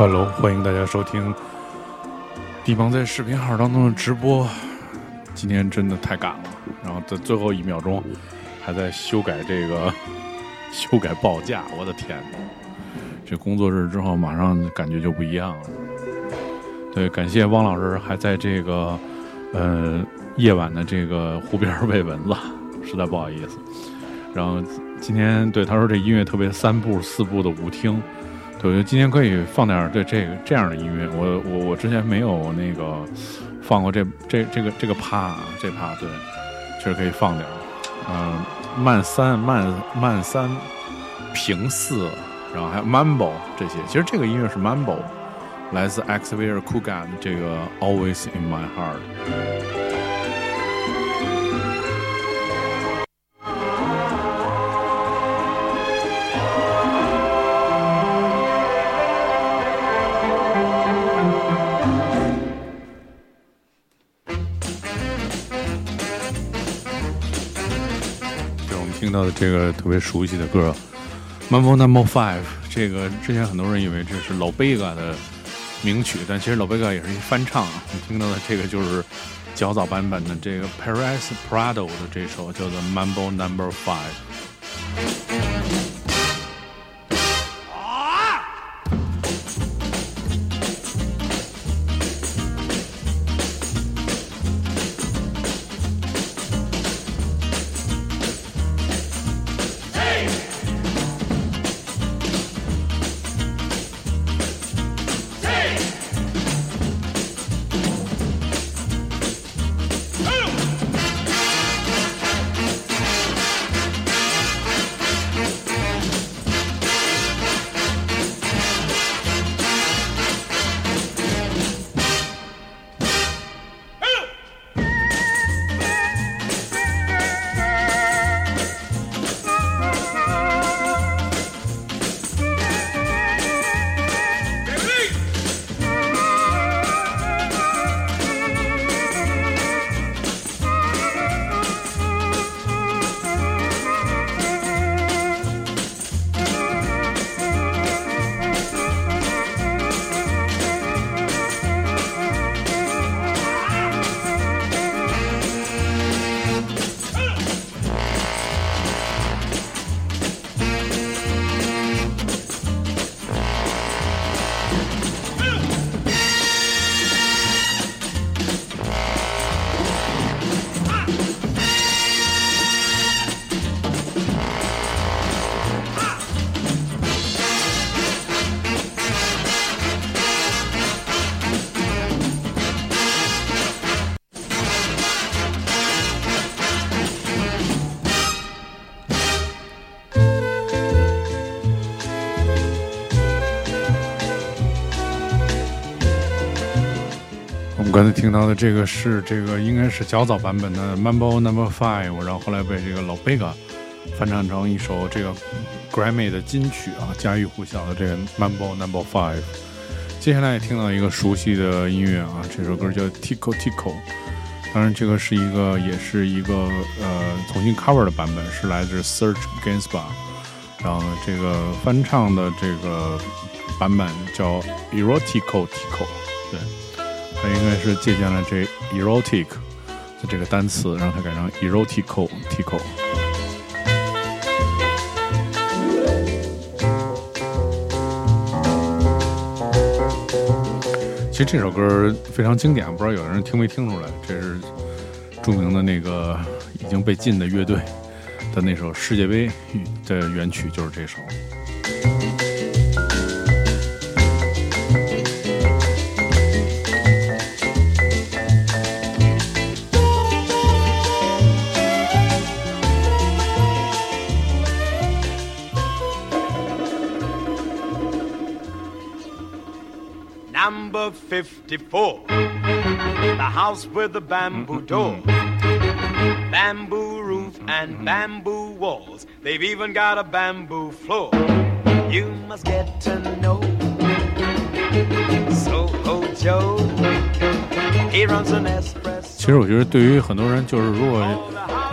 Hello，欢迎大家收听地邦在视频号当中的直播。今天真的太赶了，然后在最后一秒钟还在修改这个 修改报价，我的天哪！这工作日之后马上感觉就不一样了。对，感谢汪老师还在这个呃夜晚的这个湖边喂蚊子，实在不好意思。然后今天对他说这音乐特别三步四步的舞厅，对，我觉得今天可以放点这这个这样的音乐。我我我之前没有那个放过这这这个这个趴啊这趴，对，确实可以放点。嗯，慢三慢慢三平四，然后还有 Mambo 这些。其实这个音乐是 Mambo，来自 Xavier k u g a 的这个 Always in My Heart。听到的这个特别熟悉的歌《Mambo Number Five》，这个之前很多人以为这是老贝嘎的名曲，但其实老贝嘎也是一翻唱啊。你听到的这个就是较早版本的这个 Paris Prado 的这首叫做《Mambo Number Five》。刚才听到的这个是这个应该是较早版本的 Mambo Number Five，然后后来被这个老贝嘎翻唱成一首这个 Grammy 的金曲啊，家喻户晓的这个 Mambo Number Five。接下来也听到一个熟悉的音乐啊，这首歌叫 Tico Tico，当然这个是一个也是一个呃重新 cover 的版本，是来自 Search Gainspa，然后这个翻唱的这个版本叫 Erotico Tico，他应该是借鉴了这 erotic 的这个单词，让它改成 erotico tico。其实这首歌非常经典，不知道有人听没听出来？这是著名的那个已经被禁的乐队的那首世界杯的原曲，就是这首。Number 54. The house with the bamboo door, bamboo roof, and bamboo walls. They've even got a bamboo floor. You must get to know Soho Joe. He runs an espresso. 其实我觉得，对于很多人，就是如果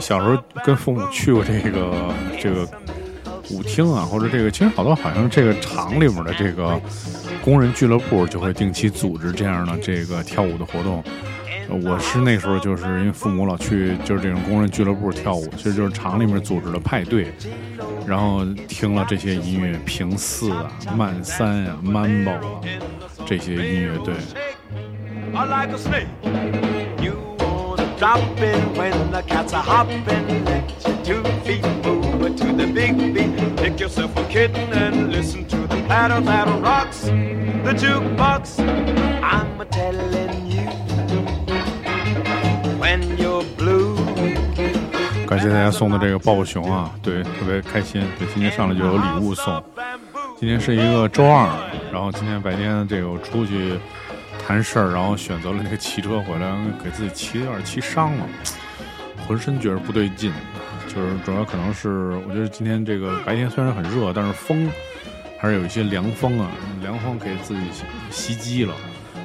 小时候跟父母去过这个这个 舞厅啊，或者这个其实好多好像这个厂里面的这个工人俱乐部就会定期组织这样的这个跳舞的活动。我是那时候就是因为父母老去就是这种工人俱乐部跳舞，其实就是厂里面组织的派对，然后听了这些音乐，平四啊、慢三啊、mambo 啊这些音乐，对。Or like two feet move it to the big beat. Pick yourself a kitten and listen to the patter that rocks the jukebox. I'm telling you when you're blue. 感谢大家送的这个抱抱熊啊，对，特别开心。对，今天上来就有礼物送。今天是一个周二，然后今天白天这个我出去谈事儿，然后选择了那个骑车回来，给自己骑有点骑伤了，浑身觉得不对劲。就是主要可能是我觉得今天这个白天虽然很热，但是风还是有一些凉风啊，凉风给自己袭击了。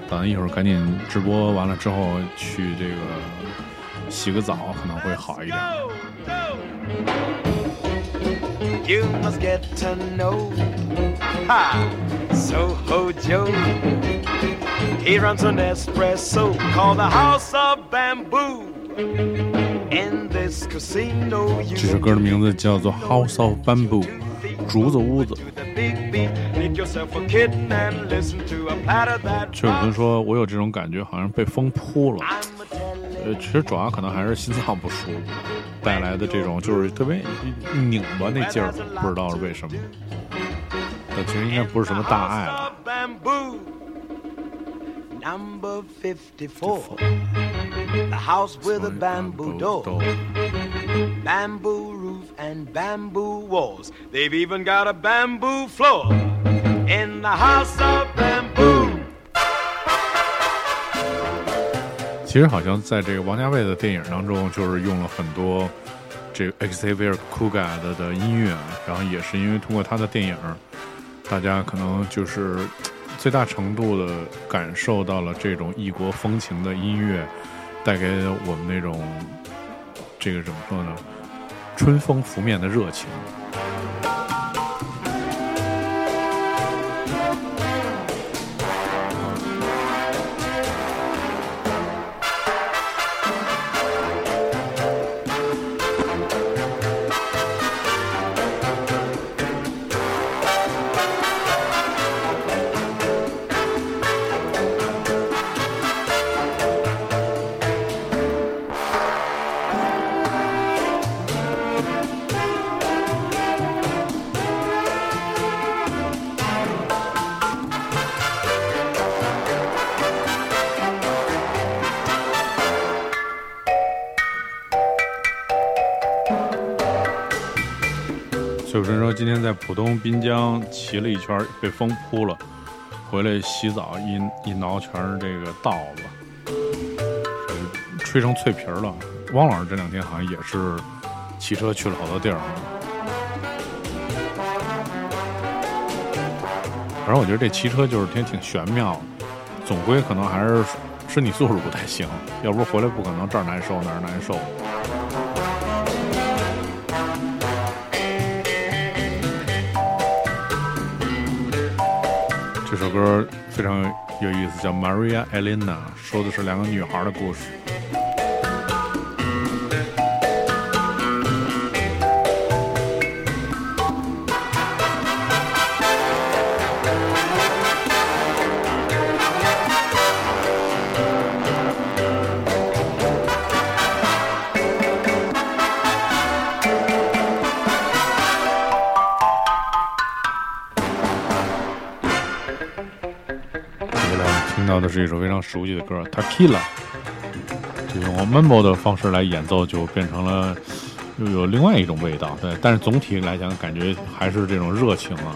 打算一会儿赶紧直播完了之后去这个洗个澡，可能会好一点。You must get to know Ha Soho Joe. He runs an espresso called the House of Bamboo. 这首歌的名字叫做《House of Bamboo》，竹子屋子。就有人说我有这种感觉，好像被风扑了。呃，其实主要可能还是心脏不舒服带来的这种，就是特别拧巴那劲儿，不知道是为什么。但其实应该不是什么大碍了。Number of Bamboo. Number 54. The house with a bamboo door. bamboo roof and bamboo walls. They've even got a bamboo floor in the house of bamboo. 其实好像在这个王家卫的电影当中，就是用了很多这个 Xavier Cugat 的的音乐，然后也是因为通过他的电影，大家可能就是最大程度的感受到了这种异国风情的音乐带给我们那种这个怎么说呢？春风拂面的热情。天在浦东滨江骑了一圈，被风扑了，回来洗澡一一挠全是这个道子，吹成脆皮了。汪老师这两天好像也是骑车去了好多地儿。反正我觉得这骑车就是挺挺玄妙，总归可能还是身体素质不太行，要不回来不可能这儿难受那儿难受。非常有意思，叫《Maria Elena》，说的是两个女孩的故事。是一首非常熟悉的歌《Tequila》，这用 mambo 的方式来演奏，就变成了又有另外一种味道。对，但是总体来讲，感觉还是这种热情啊。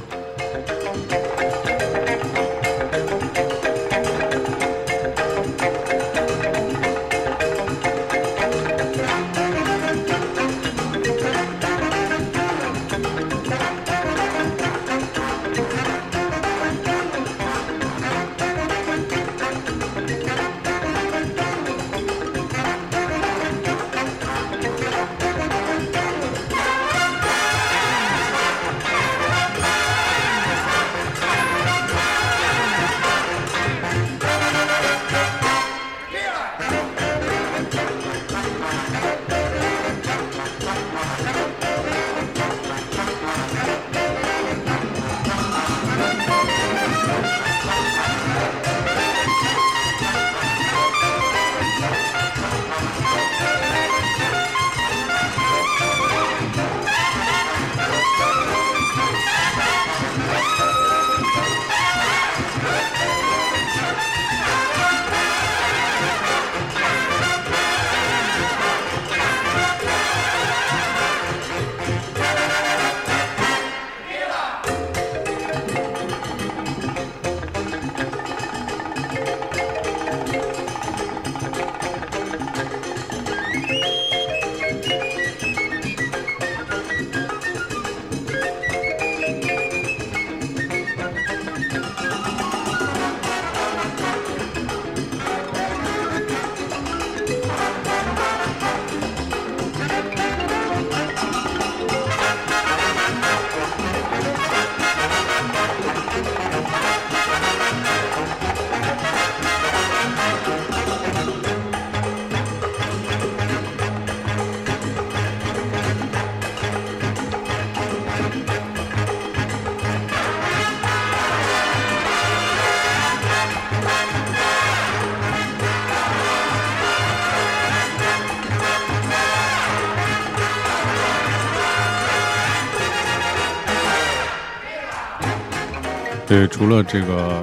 对，除了这个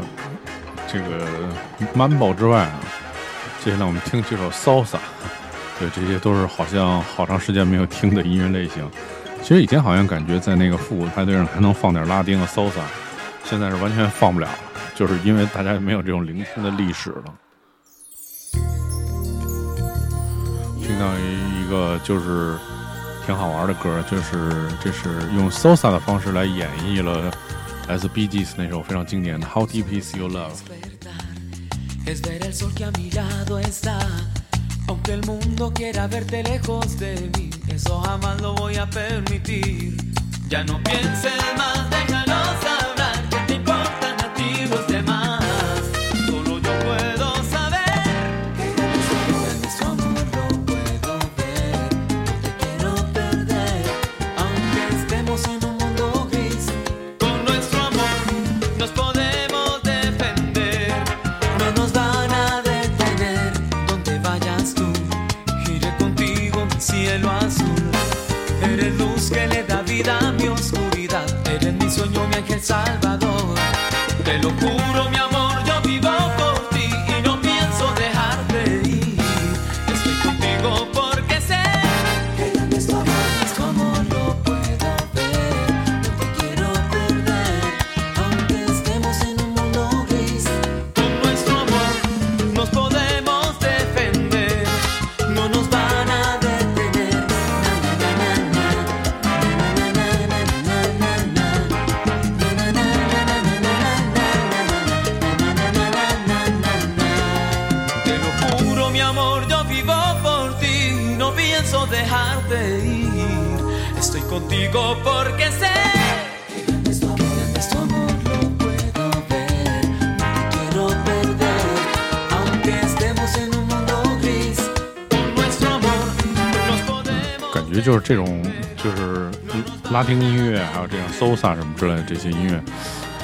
这个 Mambo 之外啊，接下来我们听几首 Salsa。对，这些都是好像好长时间没有听的音乐类型。其实以前好像感觉在那个复古派对上还能放点拉丁的 Salsa，现在是完全放不了了，就是因为大家没有这种聆听的历史了。听到一个就是挺好玩的歌，就是这是用 Salsa 的方式来演绎了S B G S 那首非常经典的 How Deep Is Your Love。 Es ver el sol que a mi lado está. Aunque el mundo quiera verte lejos de mí, eso jamás lo voy a permitir. Ya no pienses más, déjalos 这种，就是拉丁音乐，还有这样 salsa 什么之类的这些音乐，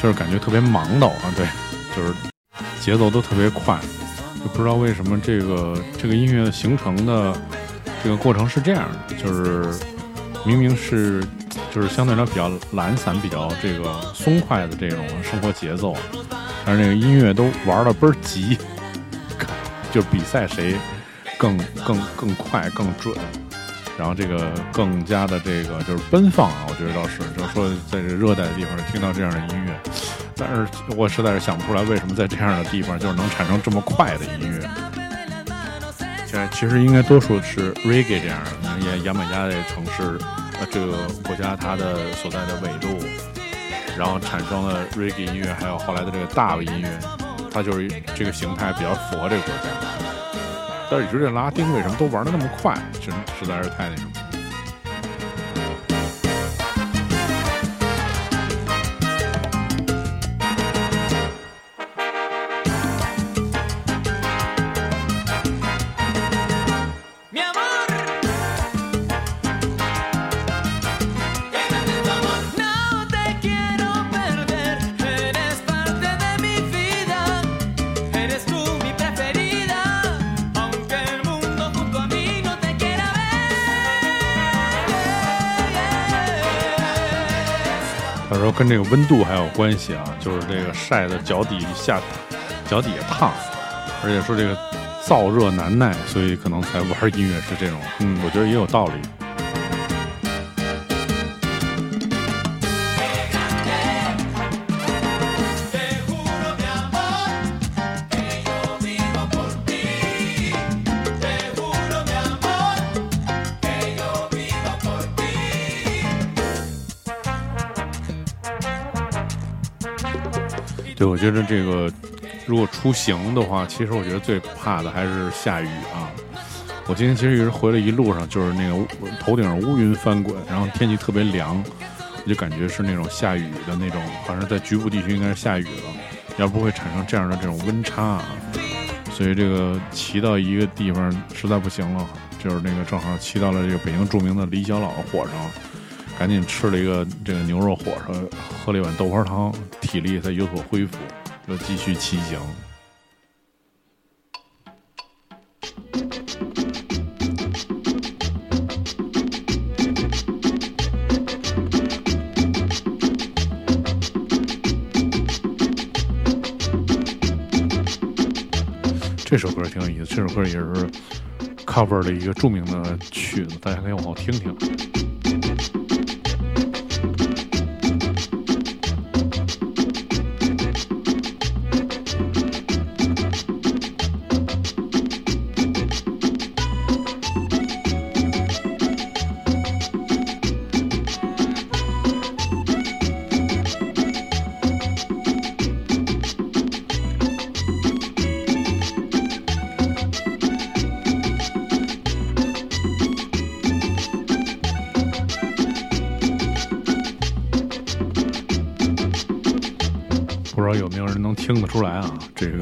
就是感觉特别忙叨啊，对，就是节奏都特别快，就不知道为什么这个这个音乐的形成的这个过程是这样的，就是明明是就是相对来说比较懒散、比较这个松快的这种生活节奏，但是那个音乐都玩的倍儿急，就比赛谁更更更快、更准。然后这个更加的这个就是奔放啊，我觉得倒是，就是说在这热带的地方听到这样的音乐，但是我实在是想不出来为什么在这样的地方就是能产生这么快的音乐。现在其实应该多数是 reggae 这样的，也牙买加这个城市，呃，这个国家它的所在的纬度，然后产生了 reggae 音乐，还有后来的这个大音乐，它就是这个形态比较符合这个国家。但是你说这拉丁为什么都玩的那么快？真实在是太那什么。跟这个温度还有关系啊，就是这个晒的脚底下，脚底下烫，而且说这个燥热难耐，所以可能才玩音乐是这种。嗯，我觉得也有道理。对，我觉得这个如果出行的话，其实我觉得最怕的还是下雨啊。我今天其实一直回来一路上就是那个头顶上乌云翻滚，然后天气特别凉，我就感觉是那种下雨的那种，好像在局部地区应该是下雨了，要不会产生这样的这种温差啊。所以这个骑到一个地方实在不行了，就是那个正好骑到了这个北京著名的李小老火上，赶紧吃了一个这个牛肉火烧喝了一碗豆花汤体力才有所恢复又继续骑行。这首歌挺有意思这首歌也是 cover 的一个著名的曲子大家可以往后听听。没有人能听得出来啊？这个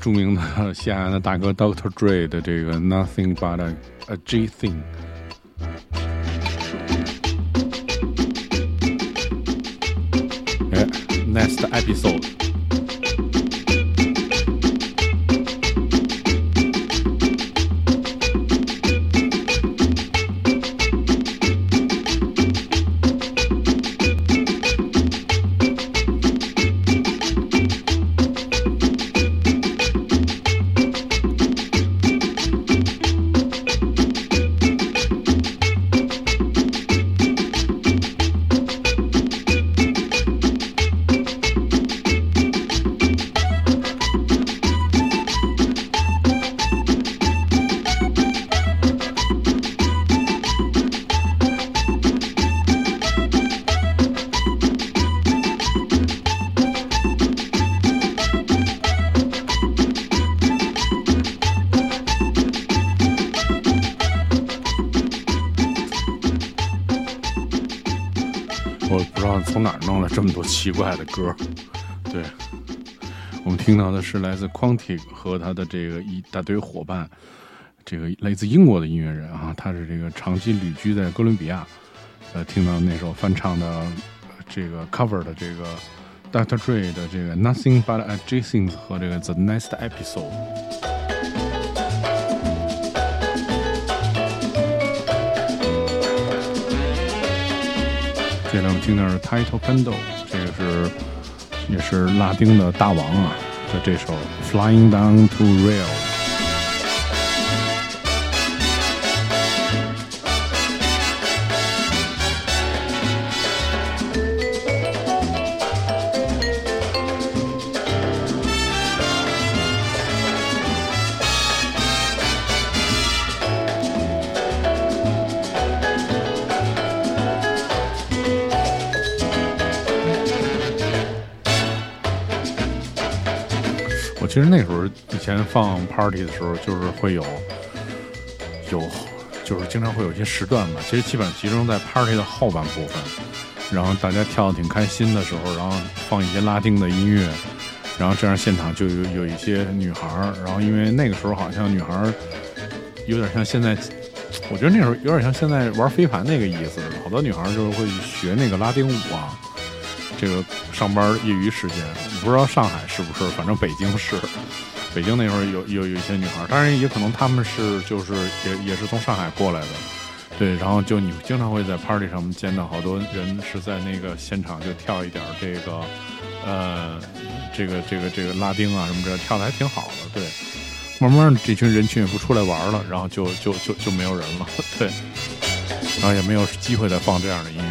着名的西海岸的大哥 Dr. Dre 的这个 Nothing But a, a G Thing。 这么多奇怪的歌。对，我们听到的是来自 Quantic 和他的这个一大堆伙伴，这个来自英国的音乐人啊，他是这个长期旅居在哥伦比亚。呃，听到那首翻唱的这个 cover 的这个 Dr. Dre 的这个 Nothing But a J Things 和这个 The Next Episode。接下来我们听到是 Title Pendo，这个是也是拉丁的大王啊的这首 Flying Down to Rail。其实那时候以前放 party 的时候，就是会有有，就是经常会有一些时段吧。其实基本上集中在 party 的后半部分，然后大家跳的挺开心的时候，然后放一些拉丁的音乐，然后这样现场就有有一些女孩儿，然后因为那个时候好像女孩儿有点像现在，我觉得那时候有点像现在玩飞盘那个意思，好多女孩儿就是会学那个拉丁舞啊。这个上班业余时间，不知道上海是不是，反正北京是。北京那会儿有有有一些女孩，当然也可能她们是就是也也是从上海过来的，对，然后就你经常会在 party 上面见到好多人是在那个现场就跳一点这个呃这个这个这个拉丁啊什么这跳的还挺好的，对。慢慢这群人群也不出来玩了，然后就就就就没有人了，对，然后也没有机会再放这样的音乐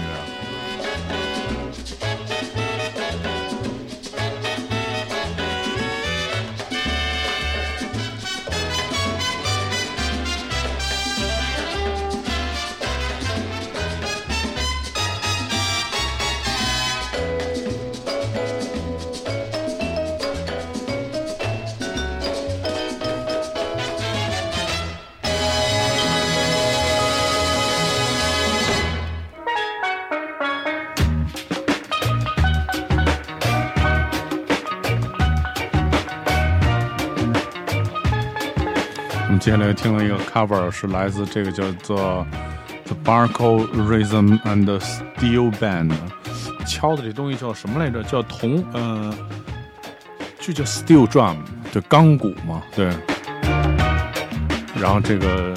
听了一个 cover，是来自这个叫做 The Barco Rhythm and Steel Band，敲的这东西叫什么来着？叫铜，呃，就叫 Steel Drum，就，钢鼓嘛，对。然后这个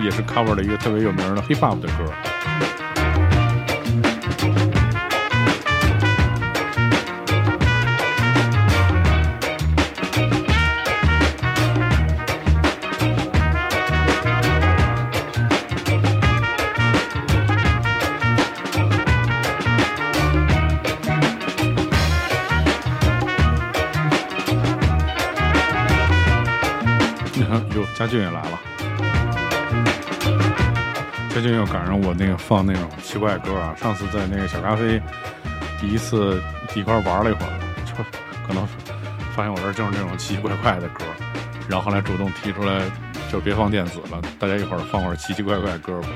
也是 cover 了一个特别有名的 hip hop 的歌。俊也来了。最近又赶上我那个放那种奇怪歌啊！上次在那个小咖啡第一次一块玩了一会儿，就可能发现我这儿就是那种奇奇怪怪的歌，然后后来主动提出来，就别放电子了，大家一会儿放会儿奇奇怪怪的歌吧。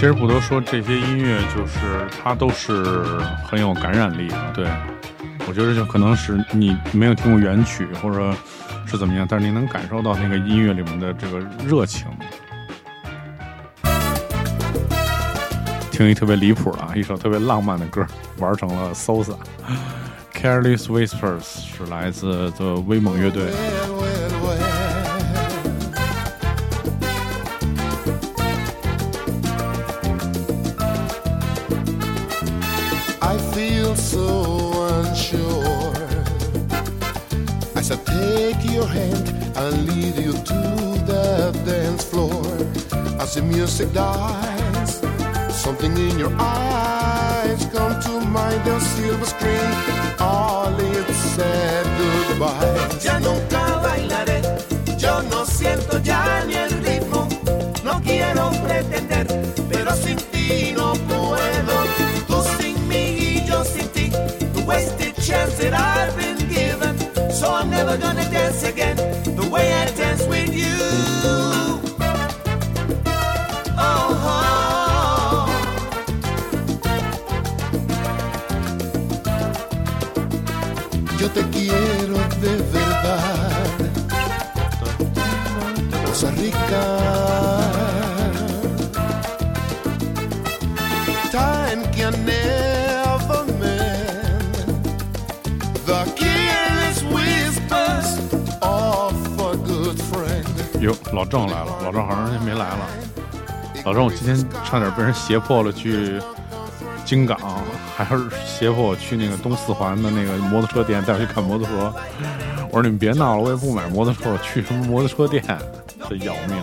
其实不得说，这些音乐就是它都是很有感染力的。对我觉得就可能是你没有听过原曲，或者是怎么样，但是你能感受到那个音乐里面的这个热情。听一特别离谱的啊，一首特别浪漫的歌，玩成了 Sosa。Careless Whispers 是来自的威猛乐队。I take your hand and lead you to the dance floor. As the music dies, something in your eyes come to mind. The silver screen, all it said goodbye. Ya nunca bailaré, yo no siento ya ni el ritmo, no quiero pretender, pero sin ti no never gonna dance again, the way I dance with you. Oh, oh. Yo te quiero de verdad. Costa Rica. 郑来了，老郑好长时间没来了。老郑，我今天差点被人胁迫了去京港，还是胁迫我去那个东四环的那个摩托车店带我去看摩托车。我说你们别闹了，我也不买摩托车，我去什么摩托车店？这要命！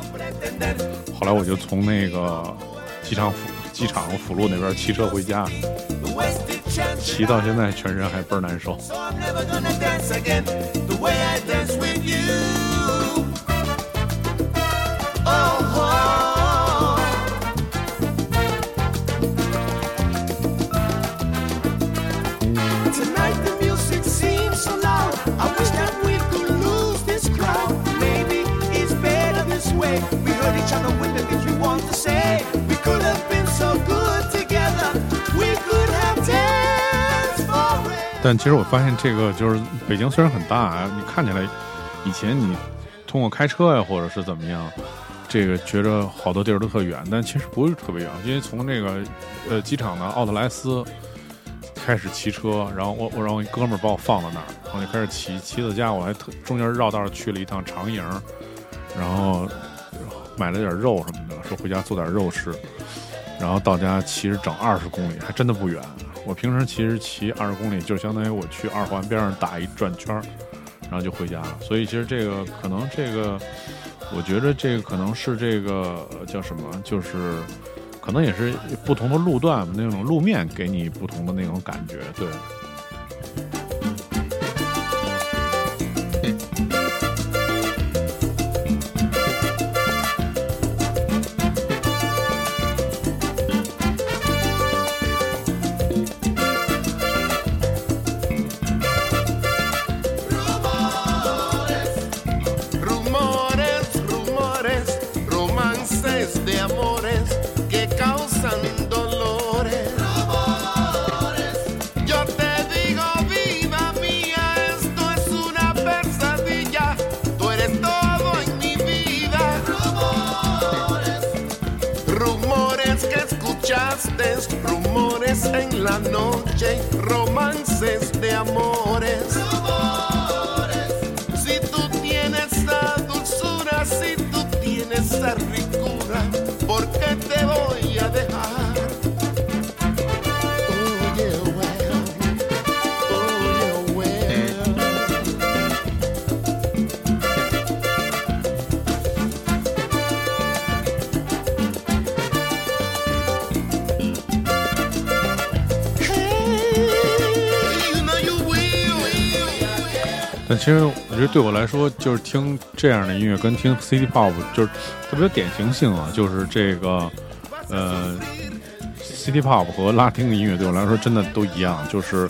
后来我就从那个机场辅机场辅路那边骑车回家，骑到现在全身还倍儿难受。但其实我发现这个就是北京虽然很大啊，你看起来以前你通过开车呀或者是怎么样，这个觉着好多地儿都特远，但其实不是特别远，因为从这个呃机场的奥特莱斯开始骑车，然后我我让我哥们儿把我放到那儿，然后就开始骑，骑到家我还特中间绕道去了一趟长营，然后买了点肉什么的，说回家做点肉吃，然后到家其实整二十公里，还真的不远。我平时其实骑二十公里，就相当于我去二环边上打一转圈儿，然后就回家了。所以其实这个可能这个，我觉得这个可能是这个叫什么，就是可能也是不同的路段那种路面给你不同的那种感觉，对。说，就是听这样的音乐跟听 City Pop 就是特别有典型性啊，就是这个呃 City Pop 和拉丁的音乐对我来说真的都一样，就是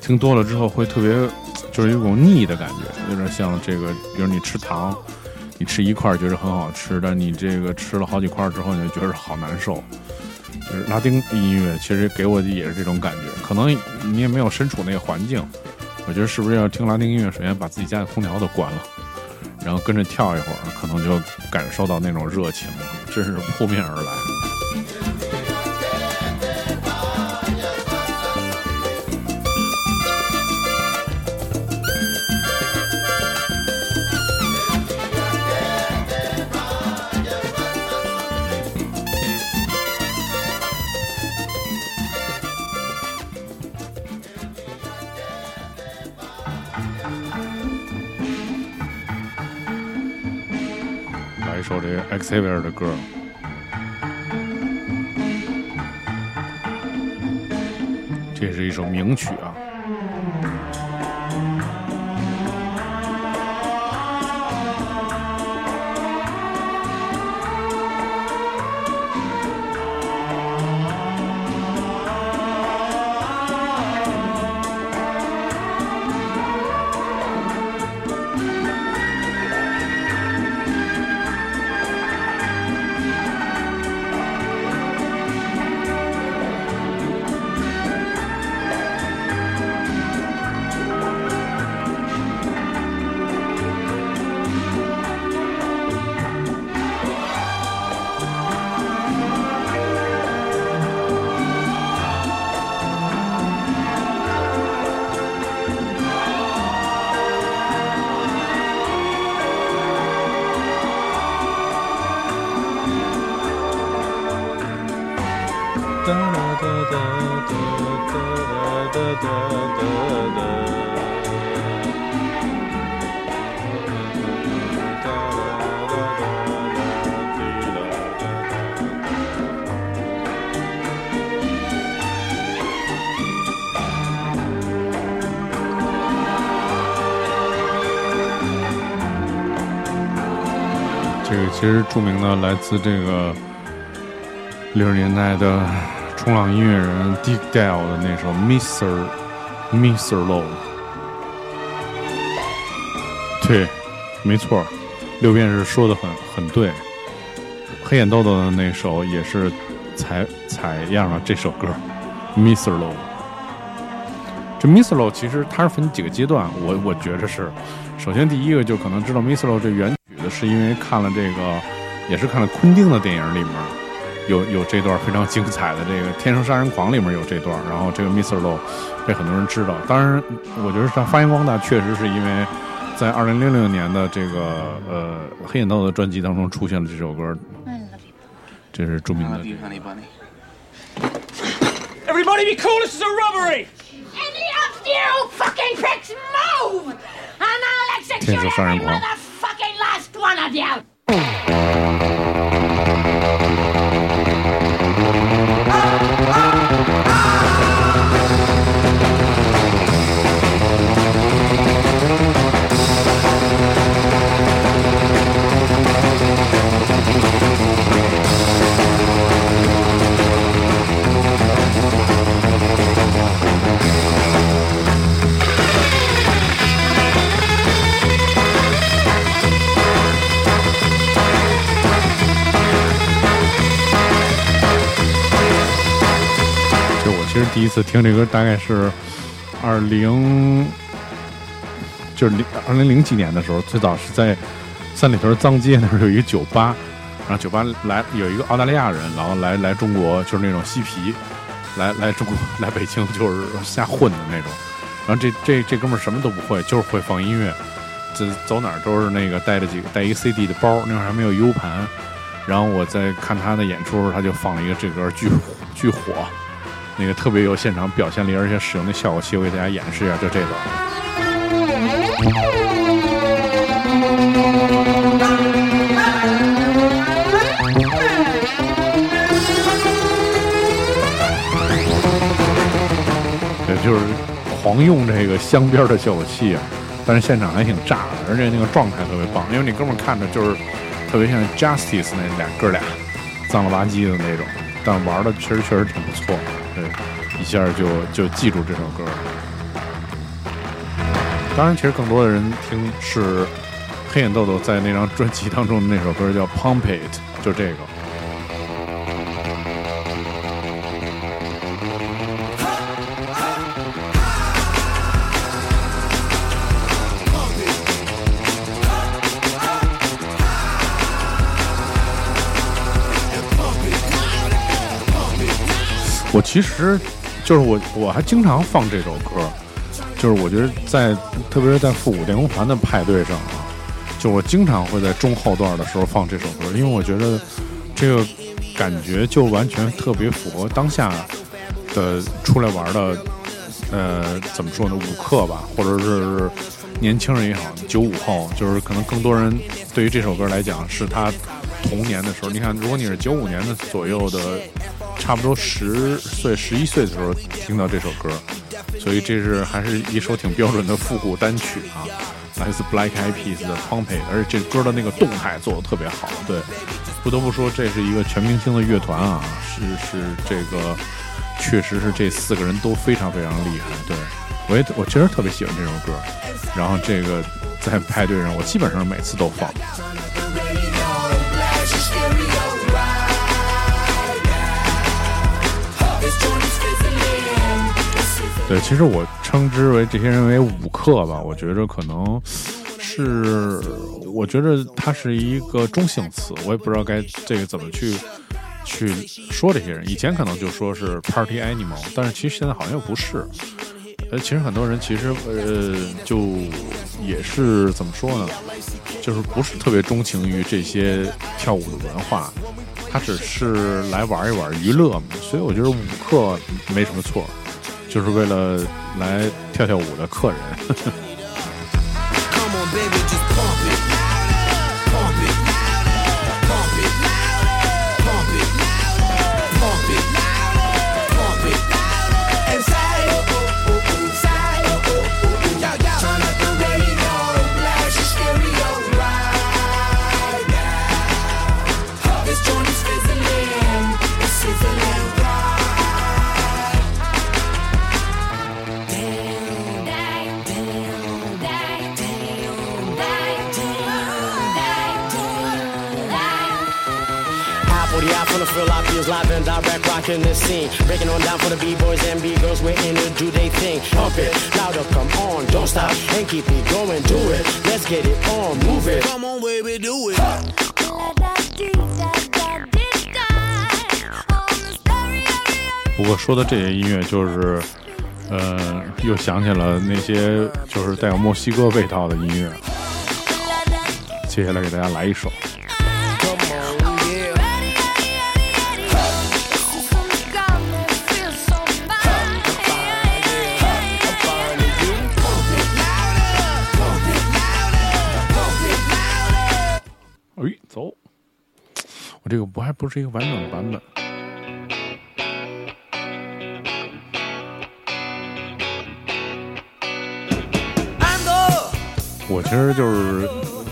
听多了之后会特别就是有种腻的感觉，有点像这个，比如你吃糖，你吃一块觉得很好吃，但你这个吃了好几块之后，你就觉得好难受。就是拉丁音乐其实给我的也是这种感觉，可能你也没有身处那个环境。我觉得是不是要听拉丁音乐，首先把自己家的空调都关了，然后跟着跳一会儿，可能就感受到那种热情，真是扑面而来。这边的歌。这是一首名曲啊。这个其实著名的来自这个六十年代的冲浪音乐人 Dick Dale 的那首 Mr. Mr. Low。对，没错，六便士说的很很对。黑眼豆豆的那首也是采采样了这首歌 Mr. Low。这 Mislo 其实它是分几个阶段，我我觉着是，首先第一个就可能知道 Mislo 这原曲的，是因为看了这个，也是看了昆汀的电影里面有有这段非常精彩的这个《天生杀人狂》里面有这段，然后这个 Mislo 被很多人知道。当然，我觉得他发扬光大确实是因为在二零零零年的这个呃黑眼豆的专辑当中出现了这首歌，这是著名的。Everybody be cool, this is a robbery! Any of you fucking pricks move! And I'll execute 天生杀人 every motherfucking last one of you! 其实第一次听这歌大概是二零，就是零二零零几年的时候，最早是在三里屯脏街那儿有一个酒吧，然后酒吧来有一个澳大利亚人，然后来来中国就是那种嬉皮，来来中国 来北京就是瞎混的那种，然后这这这哥们儿什么都不会，就是会放音乐，这走哪儿都是那个带着几个带一个 CD 的包，那会儿还没有 U 盘，然后我在看他的演出时候，他就放了一个这歌巨巨火。那个特别有现场表现力，而且使用的效果器，我给大家演示一下，就这个。对，就是狂用这个镶边的效果器啊，但是现场还挺炸的，而且那个状态特别棒，因为那哥们看着就是特别像 Justice 那俩哥俩，脏了吧唧的那种，但玩的其实确实挺不错，对，一下就就记住这首歌了。当然，其实更多的人听是黑眼豆豆在那张专辑当中的那首歌叫《Pump It》，就这个。我其实就是我，我还经常放这首歌，就是我觉得在特别是在复古电工团的派对上啊，就我经常会在中后段的时候放这首歌，因为我觉得这个感觉就完全特别符合当下的出来玩的，呃，怎么说呢，舞客吧，或者是年轻人也好，九五后，就是可能更多人对于这首歌来讲是他童年的时候。你看，如果你是九五年的左右的。差不多十岁、十一岁的时候听到这首歌，所以这是还是一首挺标准的复古单曲啊，来自 Black Eyed Peas 的《Pump It》，而且这歌的那个动态做的特别好。对，不得不说这是一个全明星的乐团啊，是是这个，确实是这四个人都非常非常厉害。对我也我确实特别喜欢这首歌，然后这个在派对上我基本上每次都放。对，其实我称之为这些人为舞客吧，我觉着可能是，我觉着它是一个中性词，我也不知道该这个怎么去去说这些人。以前可能就说是 party animal，但是其实现在好像又不是。呃，其实很多人其实呃，就也是怎么说呢，就是不是特别钟情于这些跳舞的文化，他只是来玩一玩娱乐嘛。所以我觉得舞客没什么错。就是为了来跳跳舞的客人。呵呵 is live and direct, rocking the scene. Breaking on down for the b-boys and b-girls, we're in to do they thing. Pump it, louder, come on, don't stop, and keep it going, do it. Let's get it on, move it. Come on, baby, do it. 不过说的这些音乐，就是，呃，又想起了那些就是带有墨西哥味道的音乐。接下来给大家来一首，这个不还不是一个完整的版本。我其实就是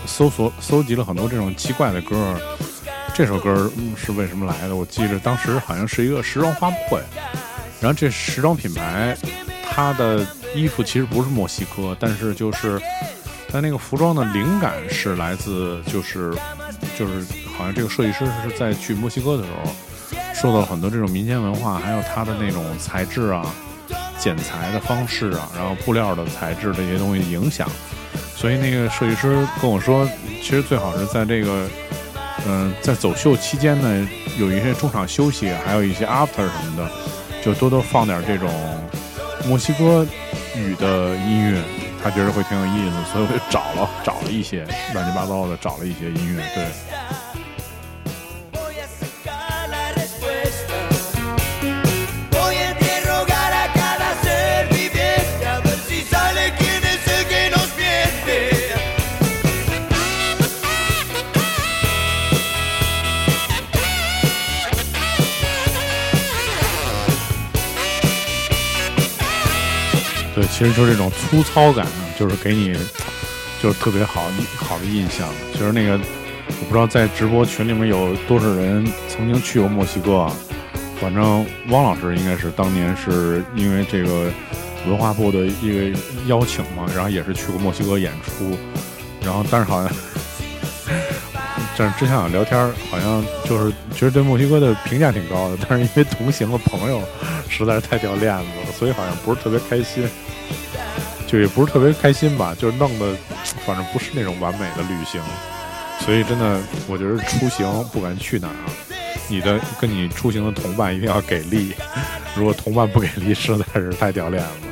搜索搜集了很多这种奇怪的歌。这首歌是为什么来的？我记着当时好像是一个时装发布会，然后这时装品牌它的衣服其实不是墨西哥，但是就是它那个服装的灵感是来自就是就是好像这个设计师是在去墨西哥的时候受到很多这种民间文化，还有它的那种材质啊、剪裁的方式啊，然后布料的材质这些东西影响。所以那个设计师跟我说，其实最好是在这个，嗯、在走秀期间呢，有一些中场休息，还有一些 after 什么的，就多多放点这种墨西哥语的音乐，他觉得会挺有意思，所以我就找了找了一些乱七八糟的，找了一些音乐，对。其实就这种粗糙感，就是给你就是特别好好的印象。其实那个我不知道在直播群里面有多少人曾经去过墨西哥啊，反正汪老师应该是当年是因为这个文化部的一个邀请嘛，然后也是去过墨西哥演出，然后但是好像。这之前想聊天，好像就是觉得对墨西哥的评价挺高的，但是因为同行的朋友实在是太掉链子了，所以好像不是特别开心。就也不是特别开心吧，就是弄得反正不是那种完美的旅行，所以真的我觉得出行不管去哪儿，你的跟你出行的同伴一定要给力，如果同伴不给力，实在是太掉链子。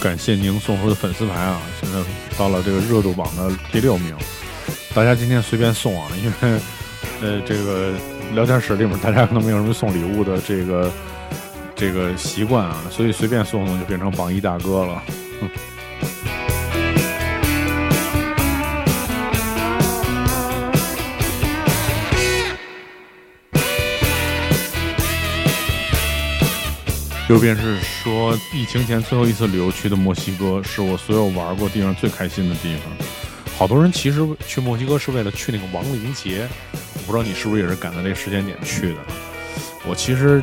感谢您送出的粉丝牌啊，现在到了这个热度榜的第六名。大家今天随便送啊，因为呃这个聊天室里面大家可能没有什么送礼物的这个这个习惯啊，所以随便送送就变成榜一大哥了。右边是说，疫情前最后一次旅游去的墨西哥，是我所有玩过地方最开心的地方。好多人其实去墨西哥是为了去那个亡灵节，我不知道你是不是也是赶在这个时间点去的。我其实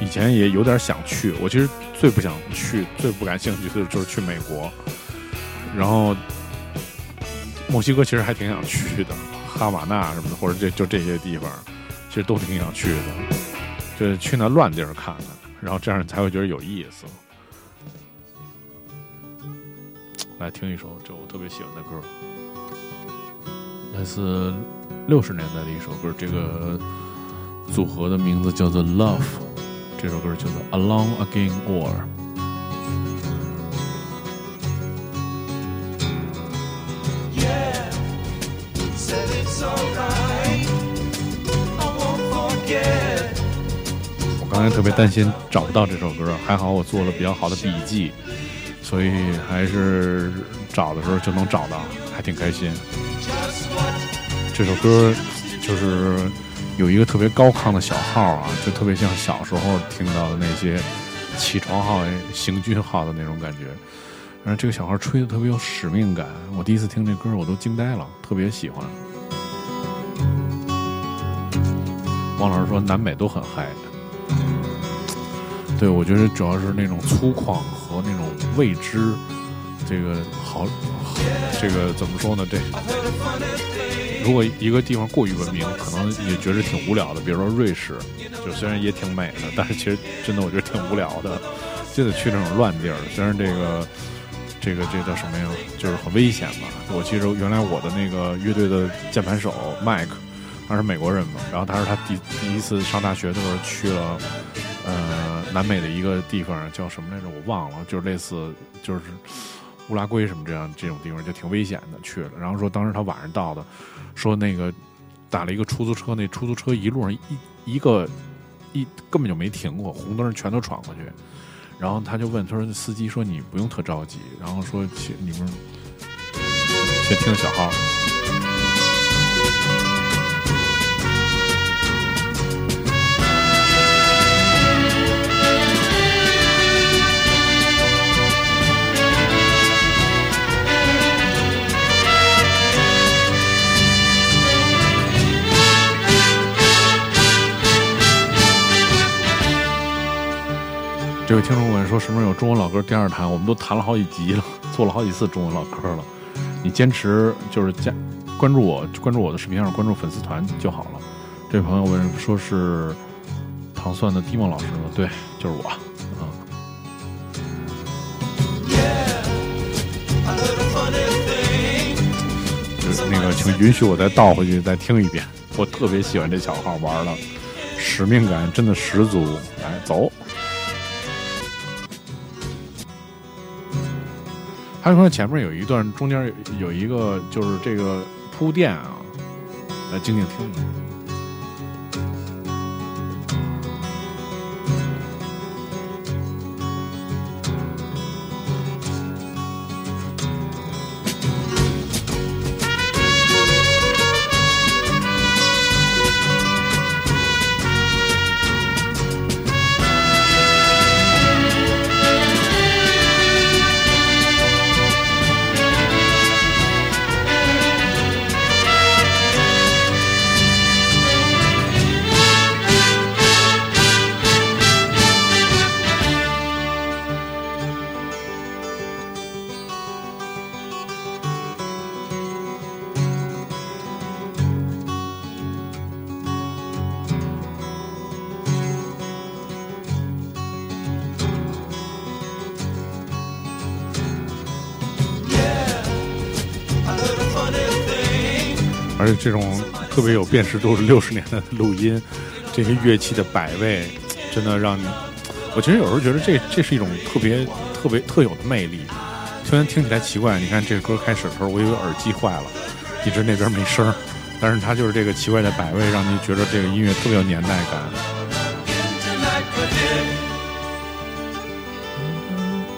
以前也有点想去，我其实最不想去、最不感兴趣的就是去美国，然后墨西哥其实还挺想去的，哈瓦那什么的，或者这就这些地方，其实都挺想去的，就是去那乱地儿看看。然后这样你才会觉得有意思。来听一首这我特别喜欢的歌，来自六十年代的一首歌，这个组合的名字叫做 Love，这首歌叫做 Along Again Or。Yeah, said it's alright. I won't forget. 刚才特别担心找不到这首歌，还好我做了比较好的笔记，所以还是找的时候就能找到，还挺开心。这首歌就是有一个特别高亢的小号啊，就特别像小时候听到的那些起床号、行军号的那种感觉。然后这个小号吹的特别有使命感，我第一次听这歌我都惊呆了，特别喜欢。王老师说南美都很嗨。对，我觉得主要是那种粗犷和那种未知，这个好，这个怎么说呢？这如果一个地方过于文明，可能也觉得挺无聊的。比如说瑞士，就虽然也挺美的，但是其实真的我觉得挺无聊的，就得去那种乱地儿。虽然这个这个这叫什么呀？就是很危险吧。我记得原来我的那个乐队的键盘手 Mike，他是美国人嘛，然后他是他第第一次上大学的时候去了，呃，南美的一个地方叫什么来着？我忘了，就是类似就是乌拉圭什么这样这种地方，就挺危险的去了。然后说当时他晚上到的，说那个打了一个出租车，那出租车一路上一一个一根本就没停过，红灯全都闯过去。然后他就问他说：“司机说你不用特着急。”然后说：“请你们先听小号。”这位听众问说：“什么时候有中文老歌第二弹？我们都弹了好几集了，做了好几次中文老歌了。你坚持就是加关注我，关注我的视频号，关注粉丝团就好了。”这位朋友问说：“是糖蒜的迪梦老师吗？”对，就是我。嗯，那个，请允许我再倒回去再听一遍。我特别喜欢这小号玩的，使命感真的十足。来，走。还有说前面有一段，中间有一个就是这个铺垫啊，来静静听一这种特别有辨识度六十年的录音，这些乐器的摆位，真的让你，我其实有时候觉得这这是一种特别特别特有的魅力。虽然听起来奇怪，你看这个歌开始的时候，我以为耳机坏了，一直那边没声，但是它就是这个奇怪的摆位，让你觉得这个音乐特别有年代感。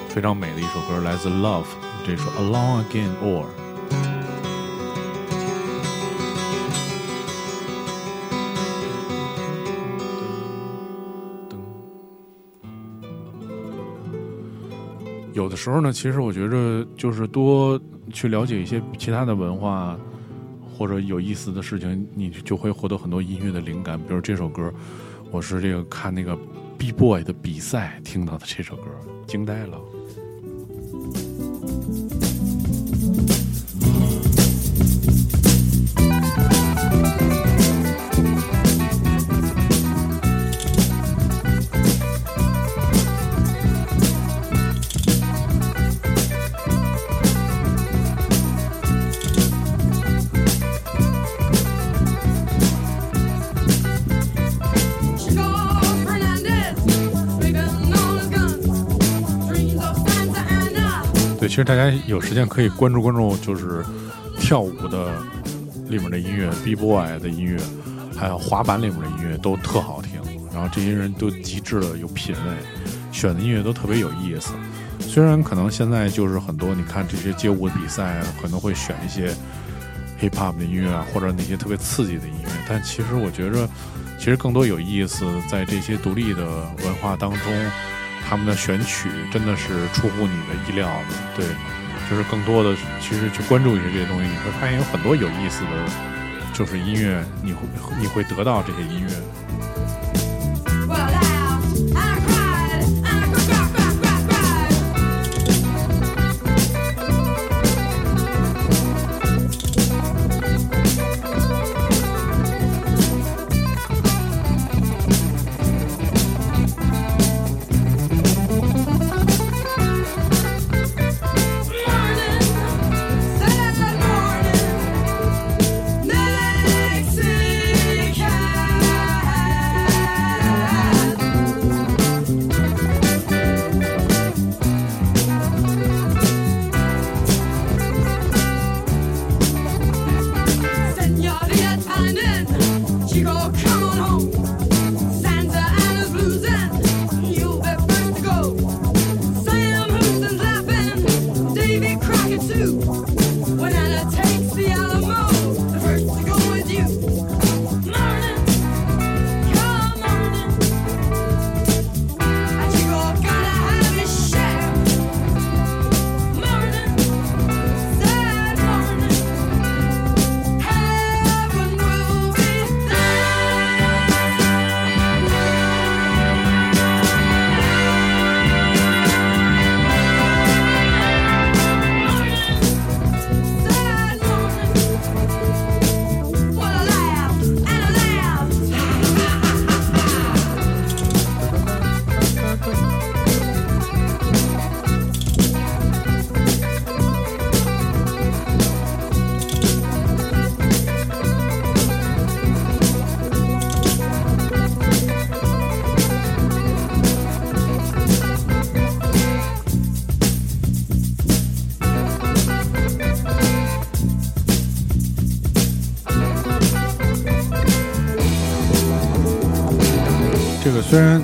非常美的一首歌，来自 Love 这首 Alone Again Or。有的时候呢，其实我觉着就是多去了解一些其他的文化或者有意思的事情，你就会获得很多音乐的灵感。比如这首歌，我是这个看那个 B Boy 的比赛听到的这首歌，惊呆了。大家有时间可以关注关注，就是跳舞的里面的音乐，B boy 的音乐，还有滑板里面的音乐都特好听。然后这些人都极致的有品味，选的音乐都特别有意思。虽然可能现在就是很多，你看这些街舞的比赛可能会选一些 hip hop 的音乐啊，或者那些特别刺激的音乐，但其实我觉着，其实更多有意思在这些独立的文化当中。他们的选曲真的是出乎你的意料的，对，就是更多的其实去关注一些这些东西，你会发现有很多有意思的就是音乐，你会你会得到这些音乐。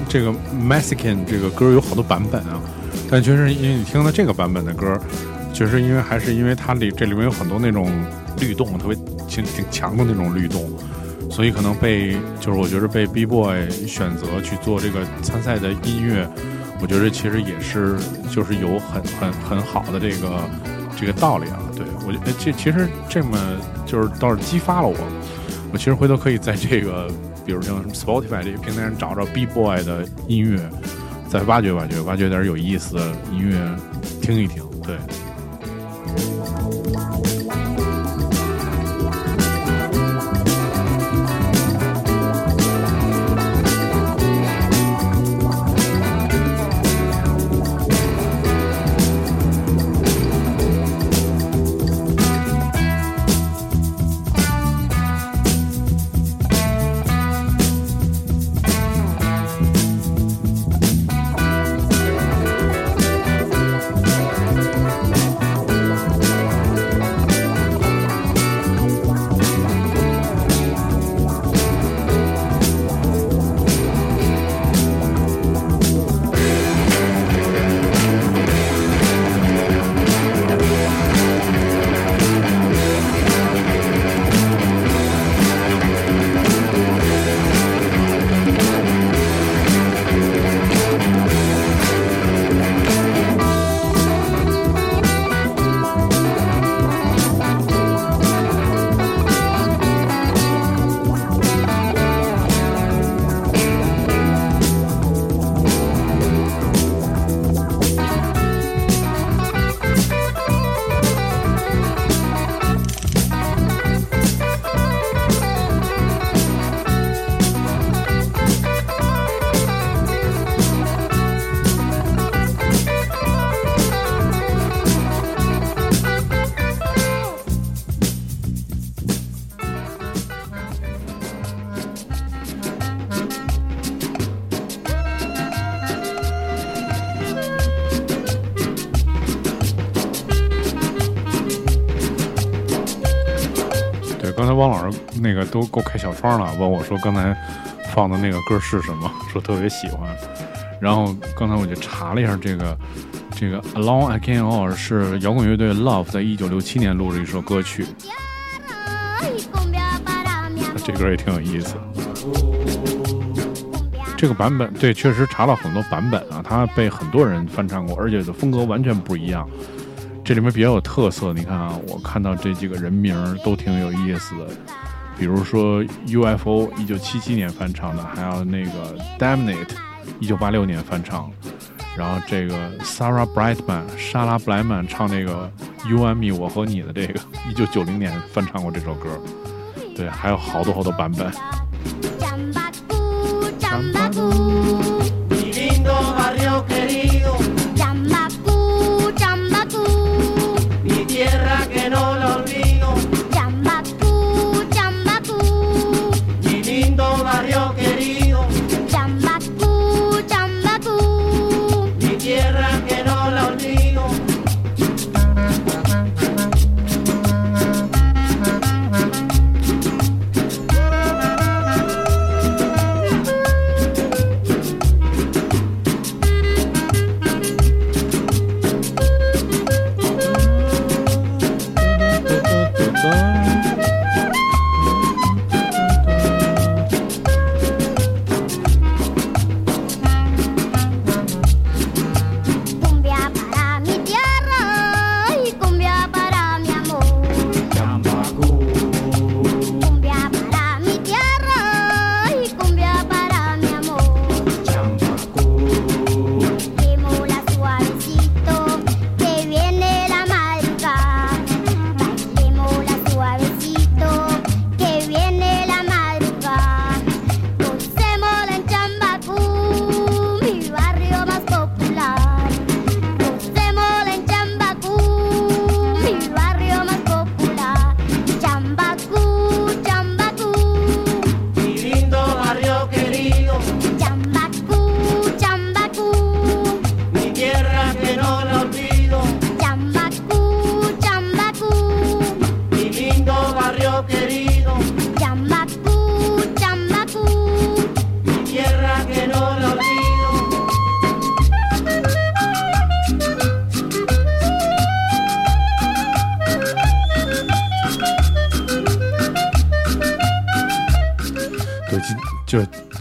这个 Mexican 这个歌有好多版本啊，但确实因为你听了这个版本的歌，确实因为还是因为它里这里面有很多那种律动，特别挺挺强的那种律动，所以可能被就是我觉得被 B Boy 选择去做这个参赛的音乐，我觉得其实也是就是有很很很好的这个这个道理啊。对我觉得这其实这么就是倒是激发了我，我其实回头可以在这个比如像什么 Spotify 这些平台上找找 B Boy 的音乐，再挖掘挖掘，挖掘点有意思的音乐听一听。对，都给我开小窗了，问我说刚才放的那个歌是什么，说特别喜欢。然后刚才我就查了一下这个这个《Alone I Can All》是摇滚乐队 Love 在一九六七年录的一首歌曲，这歌也挺有意思。这个版本对，确实查了很多版本啊，它被很多人翻唱过，而且的风格完全不一样。这里面比较有特色，你看啊，我看到这几个人名都挺有意思的，比如说 UFO 一九七七年翻唱的，还有那个 Damn It 一九八六年翻唱，然后这个 Sarah Brightman 莎拉布莱曼唱那个 You and Me 我和你的这个一九九零年翻唱过这首歌，对，还有好多好多版本。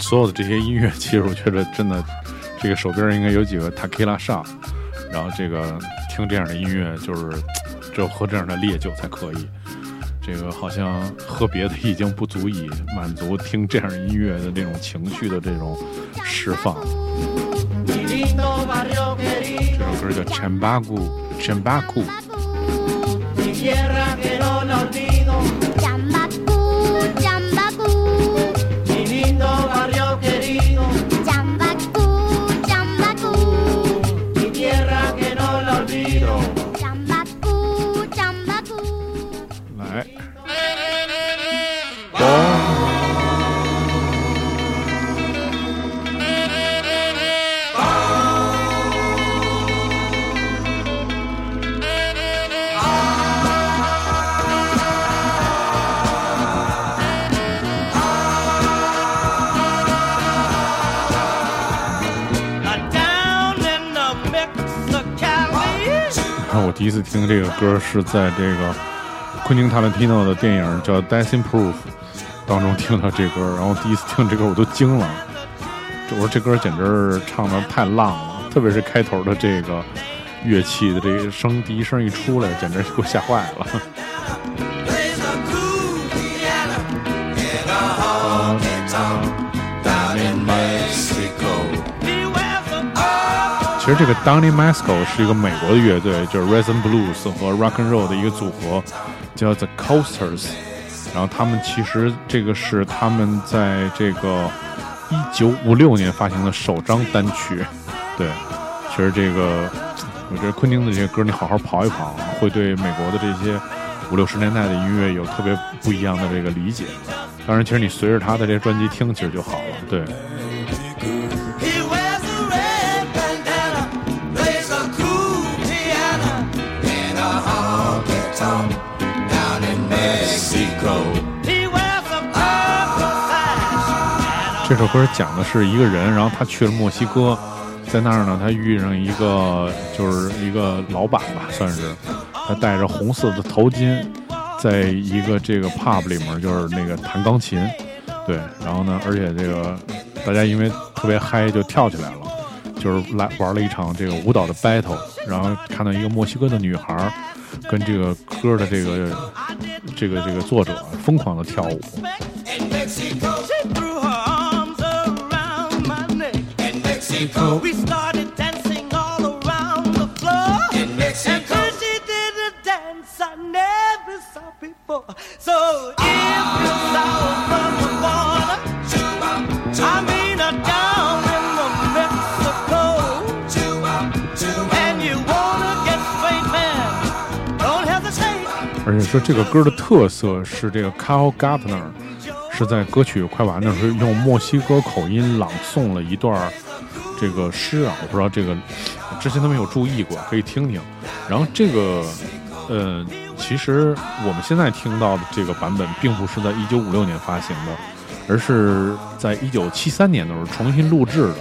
所有的这些音乐，其实我觉得真的，这个手边应该有几个 Takila s h a 然后这个听这样的音乐，就是只有喝这样的烈酒才可以。这个好像喝别的已经不足以满足听这样音乐的这种情绪的这种释放。这首歌叫 Chambaku Chambaku，第一次听这个歌是在这个昆汀塔伦蒂诺的电影叫《Dancing Proof》当中听到这歌，然后第一次听这歌我都惊了，我说这歌简直唱的太浪了，特别是开头的这个乐器的这个声，第一声一出来，简直给我吓坏了。其实这个 Donny Masco 是一个美国的乐队，就是 Rhythm Blues 和 Rock and Roll 的一个组合，叫 The Coasters。然后他们其实这个是他们在这个一九五六年发行的首张单曲。对，其实这个我觉得昆汀的这些歌，你好好跑一跑，会对美国的这些五六十年代的音乐有特别不一样的这个理解。当然，其实你随着他的这些专辑听，其实就好了。对。首歌讲的是一个人，然后他去了墨西哥，在那儿呢，他遇上一个就是一个老板吧，算是。他戴着红色的头巾，在一个这个 pub 里面，就是那个弹钢琴，对，然后呢，而且这个大家因为特别嗨，就跳起来了，就是来玩了一场这个舞蹈的 battle，然后看到一个墨西哥的女孩跟这个歌的这个这个这个作者疯狂的跳舞。Mexico, we started dancing all around the floor. In Mexico, and then she did a dance I never saw before. So if you're south of the border, I mean uh, down in the Mexico, and you wanna get straight, man, don't hesitate. 而且说这个歌的特色是这个 Carl Gardner 是在歌曲快完的时候用墨西哥口音朗诵了一段儿这个诗啊，我不知道这个之前都没有注意过，可以听听。然后这个呃，其实我们现在听到的这个版本并不是在一九五六年发行的，而是在一九七三年的时候重新录制的，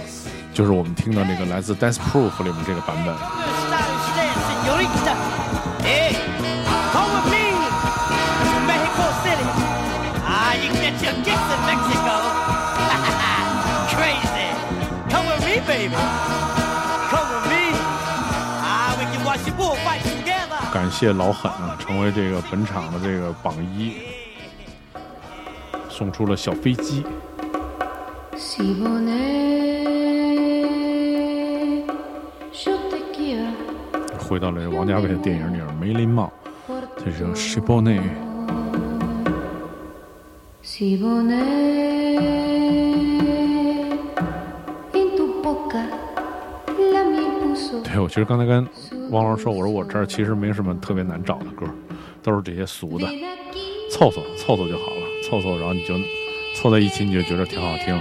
就是我们听到那个来自 Death Proof 里面这个版本。感谢老狠啊，成为这个本场的这个榜一，送出了小飞机。回到了王家卫的电影里面，梅林帽，这是 s h i 我其实刚才跟汪老师说，我说我这儿其实没什么特别难找的歌，都是这些俗的，凑凑凑凑就好了，凑凑，然后你就凑在一起，你就觉得挺好听。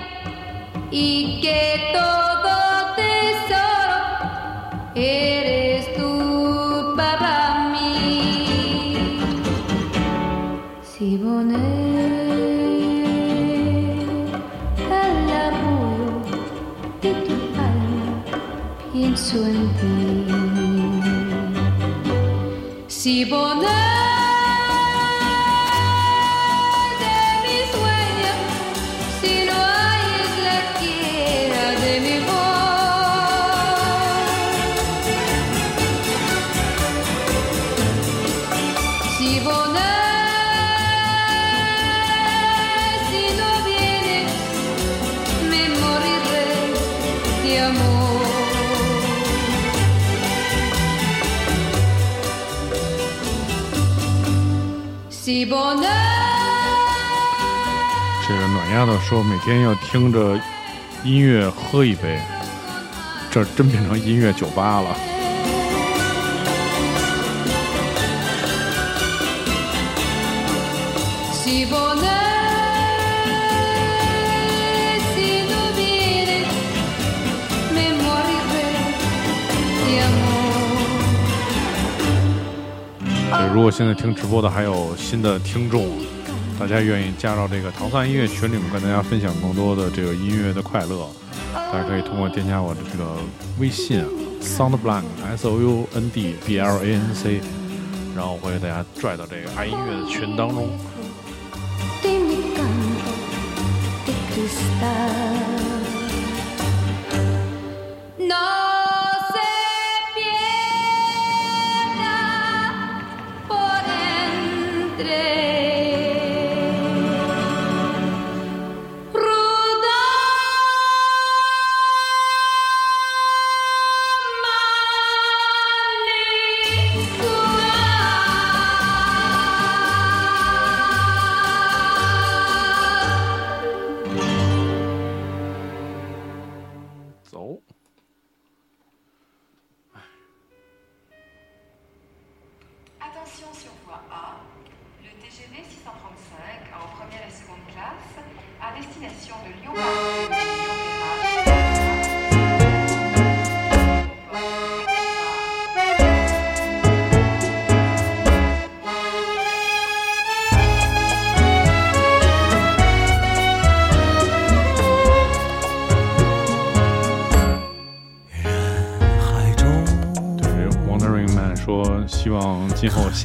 Si bonheur 丫头说每天要听着音乐喝一杯，这真变成音乐酒吧了。对，如果现在听直播的还有新的听众，大家愿意加到这个唐三音乐群里面，跟大家分享更多的这个音乐的快乐，大家可以通过添加我的这个微信 soundblank s o u n d b l a n c，然后我会给大家拽到这个爱音乐的群当中。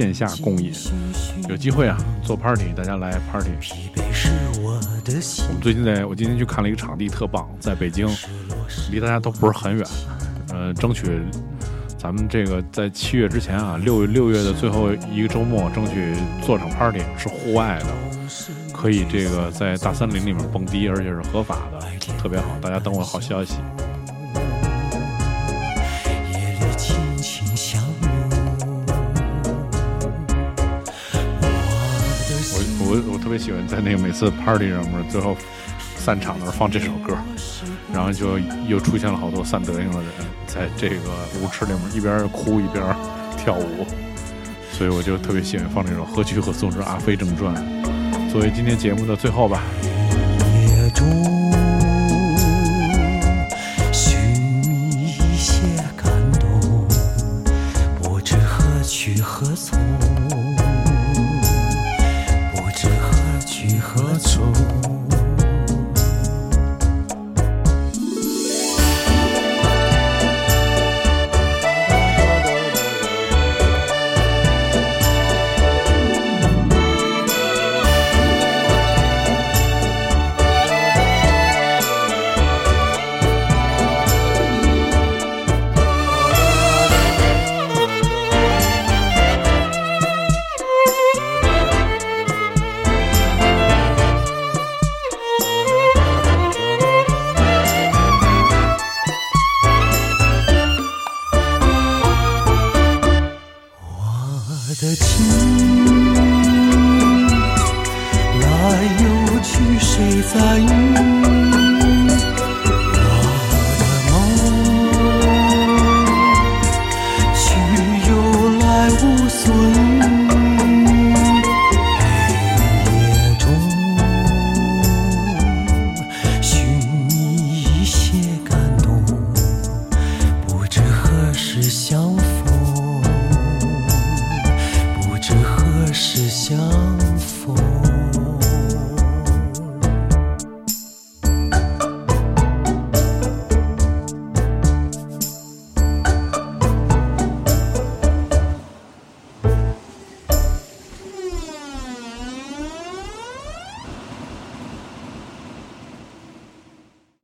线下共饮，有机会啊，做 party，大家来 party。我们最近在我今天去看了一个场地，特棒，在北京，离大家都不是很远。呃，争取咱们这个在七月之前啊，六六月的最后一个周末，争取做场 party，是户外的，可以这个在大森林里面蹦迪，而且是合法的，特别好。大家等我好消息。喜欢在那个每次 party 上面最后散场的时候放这首歌，然后就又出现了好多散德行的人，在这个舞池里面一边哭一边跳舞，所以我就特别喜欢放这首《何去何从之阿飞正传》，作为今天节目的最后吧。